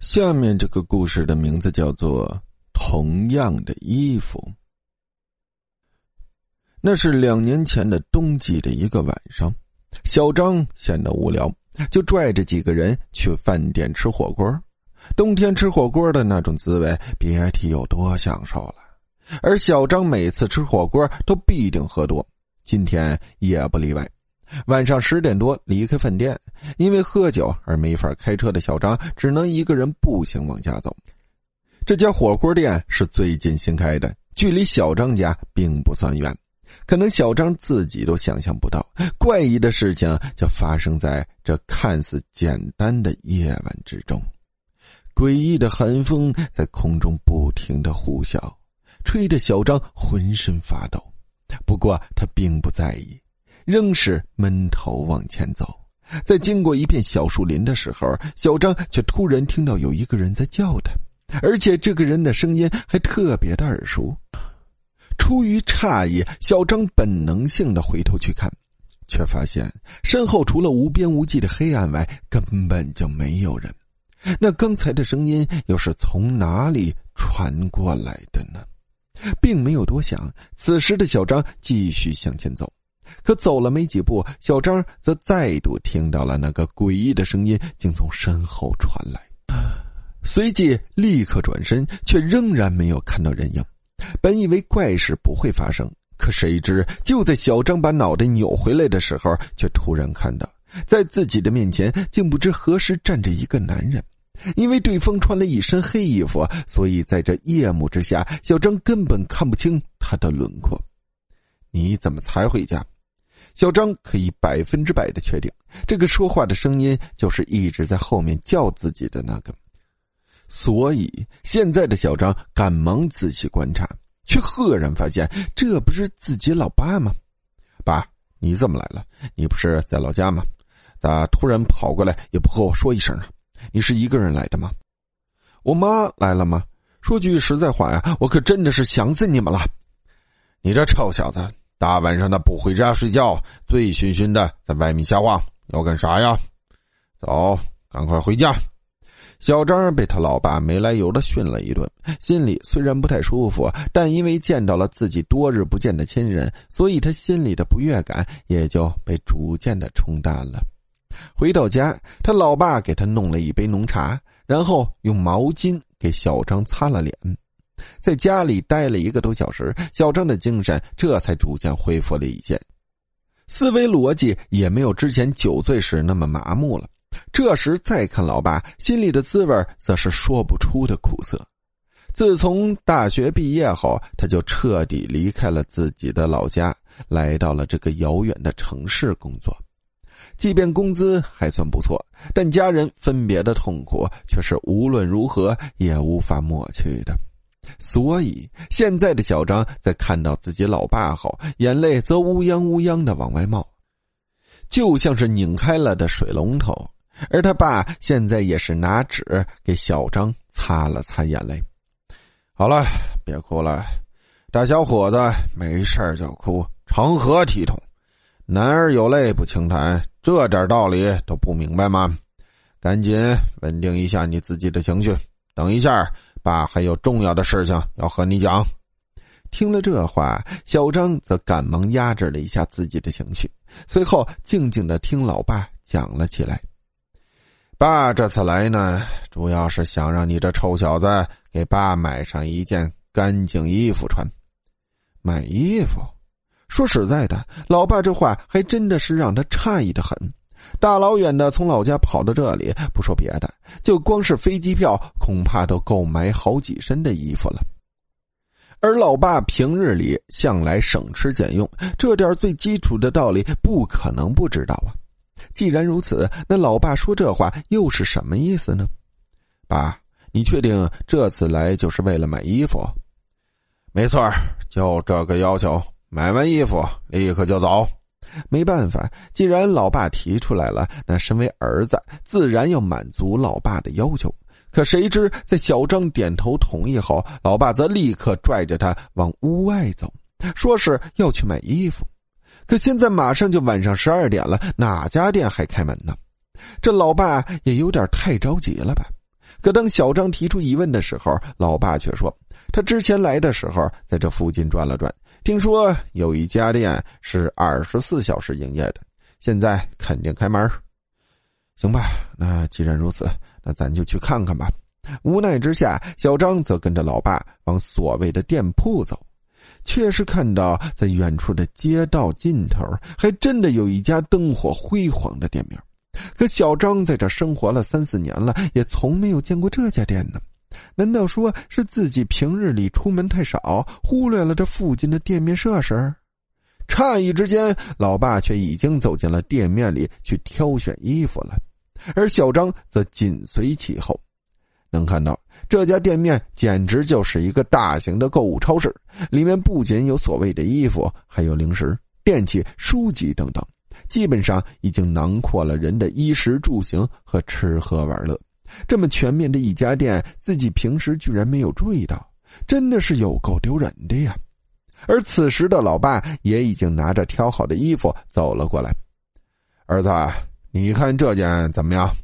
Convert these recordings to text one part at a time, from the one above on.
下面这个故事的名字叫做《同样的衣服》。那是两年前的冬季的一个晚上，小张闲得无聊，就拽着几个人去饭店吃火锅。冬天吃火锅的那种滋味，别提有多享受了。而小张每次吃火锅都必定喝多，今天也不例外。晚上十点多离开饭店，因为喝酒而没法开车的小张，只能一个人步行往家走。这家火锅店是最近新开的，距离小张家并不算远。可能小张自己都想象不到，怪异的事情就发生在这看似简单的夜晚之中。诡异的寒风在空中不停的呼啸，吹得小张浑身发抖。不过他并不在意。仍是闷头往前走，在经过一片小树林的时候，小张却突然听到有一个人在叫他，而且这个人的声音还特别的耳熟。出于诧异，小张本能性的回头去看，却发现身后除了无边无际的黑暗外，根本就没有人。那刚才的声音又是从哪里传过来的呢？并没有多想，此时的小张继续向前走。可走了没几步，小张则再度听到了那个诡异的声音，竟从身后传来。随即立刻转身，却仍然没有看到人影。本以为怪事不会发生，可谁知就在小张把脑袋扭回来的时候，却突然看到，在自己的面前竟不知何时站着一个男人。因为对方穿了一身黑衣服，所以在这夜幕之下，小张根本看不清他的轮廓。你怎么才回家？小张可以百分之百的确定，这个说话的声音就是一直在后面叫自己的那个。所以现在的小张赶忙仔细观察，却赫然发现这不是自己老爸吗？爸，你怎么来了？你不是在老家吗？咋突然跑过来也不和我说一声啊？你是一个人来的吗？我妈来了吗？说句实在话呀，我可真的是想死你们了！你这臭小子！大晚上的不回家睡觉，醉醺醺的在外面瞎晃，要干啥呀？走，赶快回家！小张被他老爸没来由的训了一顿，心里虽然不太舒服，但因为见到了自己多日不见的亲人，所以他心里的不悦感也就被逐渐的冲淡了。回到家，他老爸给他弄了一杯浓茶，然后用毛巾给小张擦了脸。在家里待了一个多小时，小张的精神这才逐渐恢复了一些，思维逻辑也没有之前酒醉时那么麻木了。这时再看老爸，心里的滋味则是说不出的苦涩。自从大学毕业后，他就彻底离开了自己的老家，来到了这个遥远的城市工作。即便工资还算不错，但家人分别的痛苦却是无论如何也无法抹去的。所以，现在的小张在看到自己老爸后，眼泪则乌泱乌泱的往外冒，就像是拧开了的水龙头。而他爸现在也是拿纸给小张擦了擦眼泪。好了，别哭了，大小伙子，没事就哭，成何体统？男儿有泪不轻弹，这点道理都不明白吗？赶紧稳定一下你自己的情绪，等一下。爸还有重要的事情要和你讲。听了这话，小张则赶忙压制了一下自己的情绪，随后静静的听老爸讲了起来。爸这次来呢，主要是想让你这臭小子给爸买上一件干净衣服穿。买衣服？说实在的，老爸这话还真的是让他诧异的很。大老远的从老家跑到这里，不说别的，就光是飞机票，恐怕都够买好几身的衣服了。而老爸平日里向来省吃俭用，这点最基础的道理不可能不知道啊。既然如此，那老爸说这话又是什么意思呢？爸，你确定这次来就是为了买衣服？没错，就这个要求，买完衣服立刻就走。没办法，既然老爸提出来了，那身为儿子自然要满足老爸的要求。可谁知，在小张点头同意后，老爸则立刻拽着他往屋外走，说是要去买衣服。可现在马上就晚上十二点了，哪家店还开门呢？这老爸也有点太着急了吧？可当小张提出疑问的时候，老爸却说：“他之前来的时候，在这附近转了转，听说有一家店是二十四小时营业的，现在肯定开门。”行吧，那既然如此，那咱就去看看吧。无奈之下，小张则跟着老爸往所谓的店铺走，确实看到在远处的街道尽头，还真的有一家灯火辉煌的店面。可小张在这生活了三四年了，也从没有见过这家店呢。难道说是自己平日里出门太少，忽略了这附近的店面设施？诧异之间，老爸却已经走进了店面里去挑选衣服了。而小张则紧随其后，能看到这家店面简直就是一个大型的购物超市，里面不仅有所谓的衣服，还有零食、电器、书籍等等，基本上已经囊括了人的衣食住行和吃喝玩乐。这么全面的一家店，自己平时居然没有注意到，真的是有够丢人的呀！而此时的老爸也已经拿着挑好的衣服走了过来，儿子。你看这件怎么样？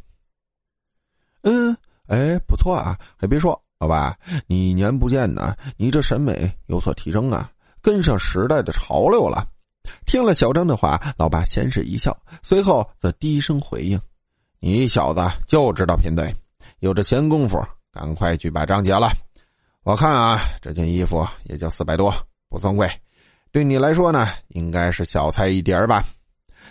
嗯，哎，不错啊！还别说，老爸，你一年不见呢，你这审美有所提升啊，跟上时代的潮流了。听了小张的话，老爸先是一笑，随后则低声回应：“你小子就知道贫嘴，有这闲工夫，赶快去把账结了。我看啊，这件衣服也就四百多，不算贵，对你来说呢，应该是小菜一碟吧。”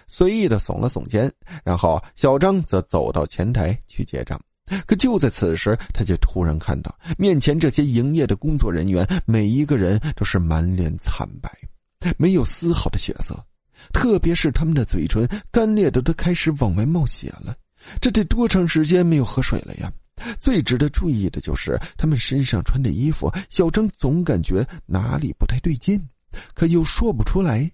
随意的耸了耸肩，然后小张则走到前台去结账。可就在此时，他却突然看到面前这些营业的工作人员，每一个人都是满脸惨白，没有丝毫的血色，特别是他们的嘴唇干裂的都开始往外冒血了。这得多长时间没有喝水了呀？最值得注意的就是他们身上穿的衣服，小张总感觉哪里不太对劲，可又说不出来。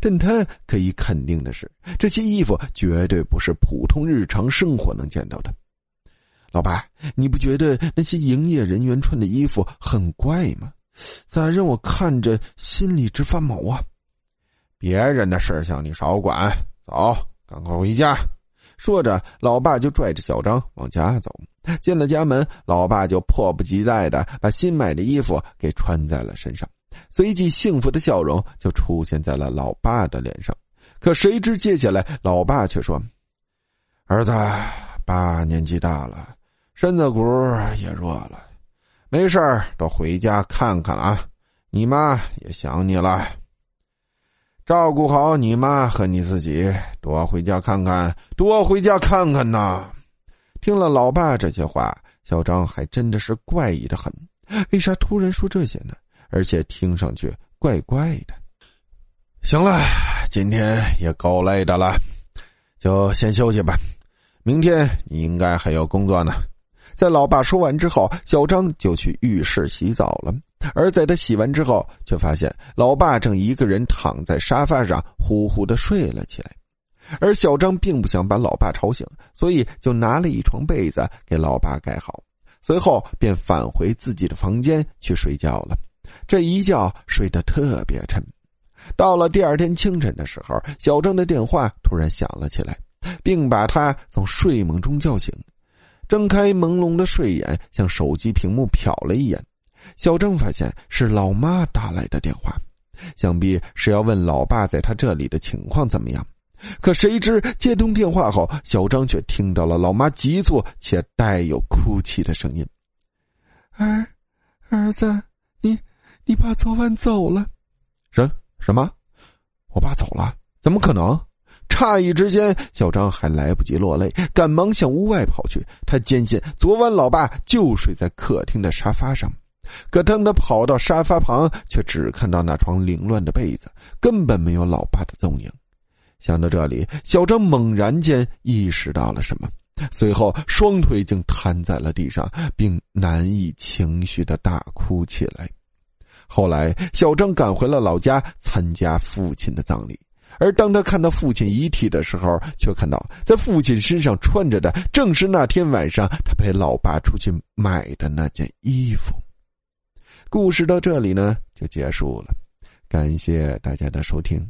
但他可以肯定的是，这些衣服绝对不是普通日常生活能见到的。老白，你不觉得那些营业人员穿的衣服很怪吗？咋让我看着心里直发毛啊？别人的事情你少管，走，赶快回家。说着，老爸就拽着小张往家走。进了家门，老爸就迫不及待的把新买的衣服给穿在了身上。随即，幸福的笑容就出现在了老爸的脸上。可谁知，接下来老爸却说：“儿子，爸年纪大了，身子骨也弱了，没事都回家看看啊。你妈也想你了，照顾好你妈和你自己，多回家看看，多回家看看呐。”听了老爸这些话，小张还真的是怪异的很。为啥突然说这些呢？而且听上去怪怪的。行了，今天也够累的了，就先休息吧。明天你应该还有工作呢。在老爸说完之后，小张就去浴室洗澡了。而在他洗完之后，却发现老爸正一个人躺在沙发上呼呼的睡了起来。而小张并不想把老爸吵醒，所以就拿了一床被子给老爸盖好，随后便返回自己的房间去睡觉了。这一觉睡得特别沉，到了第二天清晨的时候，小张的电话突然响了起来，并把他从睡梦中叫醒。睁开朦胧的睡眼，向手机屏幕瞟了一眼，小张发现是老妈打来的电话，想必是要问老爸在他这里的情况怎么样。可谁知接通电话后，小张却听到了老妈急促且带有哭泣的声音：“儿，儿子，你。”你爸昨晚走了，什什么？我爸走了？怎么可能？诧异之间，小张还来不及落泪，赶忙向屋外跑去。他坚信昨晚老爸就睡在客厅的沙发上，可当他跑到沙发旁，却只看到那床凌乱的被子，根本没有老爸的踪影。想到这里，小张猛然间意识到了什么，随后双腿竟瘫在了地上，并难以情绪的大哭起来。后来，小张赶回了老家参加父亲的葬礼，而当他看到父亲遗体的时候，却看到在父亲身上穿着的正是那天晚上他陪老爸出去买的那件衣服。故事到这里呢，就结束了，感谢大家的收听。